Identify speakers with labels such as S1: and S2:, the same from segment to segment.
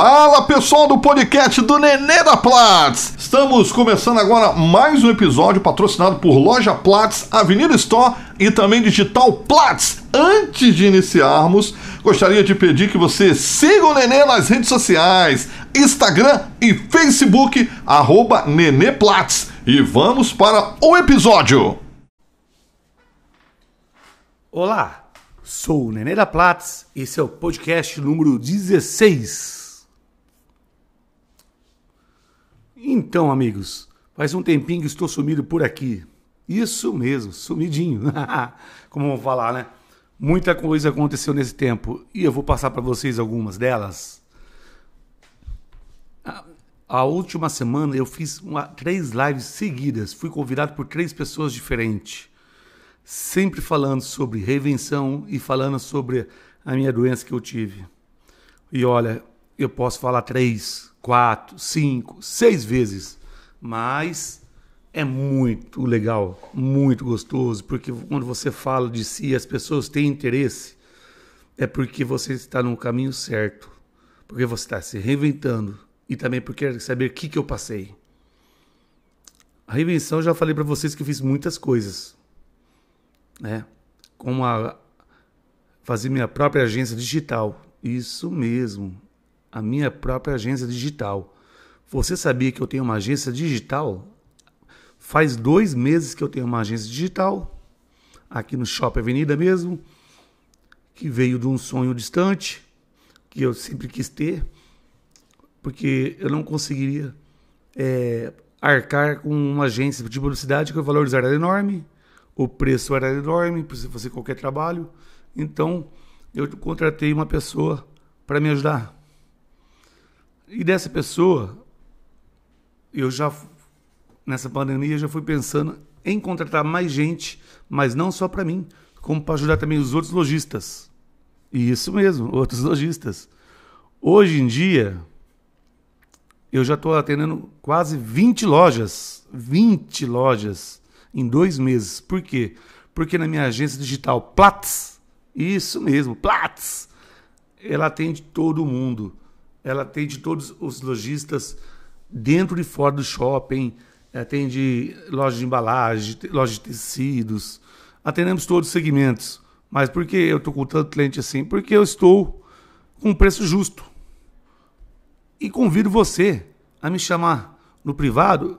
S1: Fala pessoal do podcast do Nenê da Platts! Estamos começando agora mais um episódio patrocinado por Loja Platts, Avenida Store e também Digital Platts. Antes de iniciarmos, gostaria de pedir que você siga o Nenê nas redes sociais, Instagram e Facebook, arroba Nenê Platts. E vamos para o episódio!
S2: Olá, sou o Nenê da Platts, esse é o podcast número 16. Então, amigos, faz um tempinho que estou sumido por aqui. Isso mesmo, sumidinho. Como vamos falar, né? Muita coisa aconteceu nesse tempo e eu vou passar para vocês algumas delas. A, última semana eu fiz uma, três lives seguidas, fui convidado por três pessoas diferentes, sempre falando sobre reinvenção e falando sobre a minha doença que eu tive. E olha, eu posso falar três, quatro, cinco, seis vezes. Mas é muito legal, muito gostoso, porque quando você fala de si, as pessoas têm interesse, é porque você está no caminho certo, porque você está se reinventando e também porque quer saber o que, que eu passei. A reinvenção, já falei para vocês que eu fiz muitas coisas, né? Como a fazer minha própria agência digital. Isso mesmo a minha própria agência digital. Você sabia que eu tenho uma agência digital? Faz dois meses que eu tenho uma agência digital, aqui no Shopping Avenida mesmo, que veio de um sonho distante, que eu sempre quis ter, porque eu não conseguiria é, arcar com uma agência de publicidade que o valor era enorme, o preço era enorme para você fazer qualquer trabalho. Então, eu contratei uma pessoa para me ajudar. E dessa pessoa, eu já, nessa pandemia, já fui pensando em contratar mais gente, mas não só para mim, como para ajudar também os outros lojistas. E isso mesmo, outros lojistas. Hoje em dia, eu já estou atendendo quase 20 lojas. 20 lojas em dois meses. Por quê? Porque na minha agência digital Platts, isso mesmo, Platts, ela atende todo mundo ela atende todos os lojistas dentro e fora do shopping, atende loja de embalagem, loja de tecidos, atendemos todos os segmentos. Mas por que eu estou com tanto cliente assim? Porque eu estou com um preço justo. E convido você a me chamar no privado,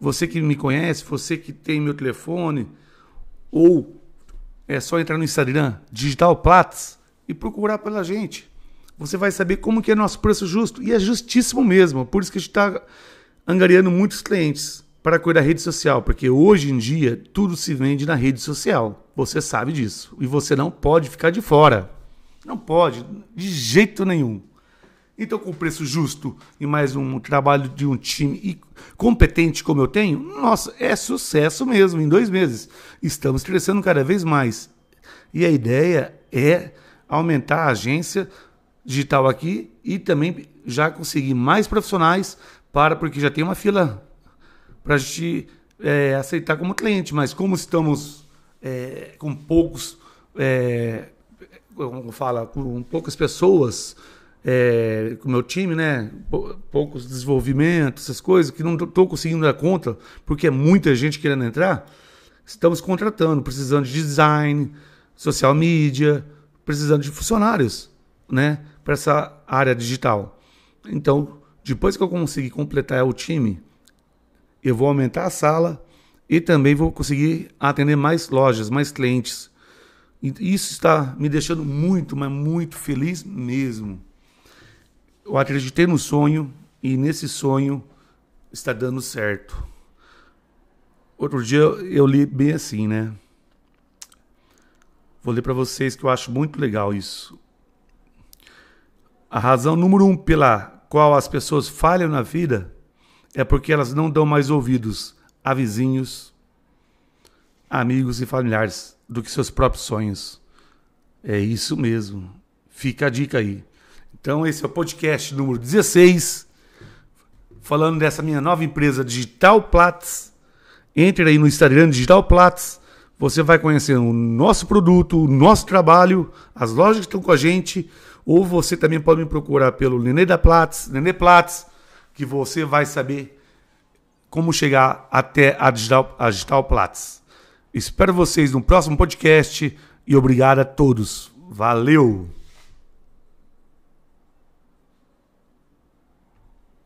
S2: você que me conhece, você que tem meu telefone, ou é só entrar no Instagram, Digital Platts, e procurar pela gente você vai saber como que é nosso preço justo. E é justíssimo mesmo. Por isso que a gente está angariando muitos clientes para cuidar da rede social, porque hoje em dia tudo se vende na rede social. Você sabe disso. E você não pode ficar de fora. Não pode, de jeito nenhum. Então, com preço justo e mais um trabalho de um time competente como eu tenho, nossa, é sucesso mesmo em dois meses. Estamos crescendo cada vez mais. E a ideia é aumentar a agência digital aqui e também já conseguir mais profissionais para, porque já tem uma fila para a gente é, aceitar como cliente, mas como estamos é, com poucos, é, como fala, com poucas pessoas, é, com o meu time, né, poucos desenvolvimentos, essas coisas, que não estou conseguindo dar conta, porque é muita gente querendo entrar, estamos contratando, precisando de design, social media, precisando de funcionários, né? Para essa área digital. Então, depois que eu conseguir completar o time, eu vou aumentar a sala e também vou conseguir atender mais lojas, mais clientes. E isso está me deixando muito, mas muito feliz mesmo. Eu acreditei no sonho e nesse sonho está dando certo. Outro dia eu li bem assim, né? Vou ler para vocês que eu acho muito legal isso. A razão número um pela qual as pessoas falham na vida é porque elas não dão mais ouvidos a vizinhos, amigos e familiares do que seus próprios sonhos. É isso mesmo. Fica a dica aí. Então, esse é o podcast número 16, falando dessa minha nova empresa Digital Platts. Entre aí no Instagram Digital Platts, Você vai conhecer o nosso produto, o nosso trabalho, as lojas que estão com a gente, ou você também pode me procurar pelo Nenê da Platz, Nenê Platz, que você vai saber como chegar até a Digital, a Digital Platz. Espero vocês no próximo podcast e obrigado a todos. Valeu!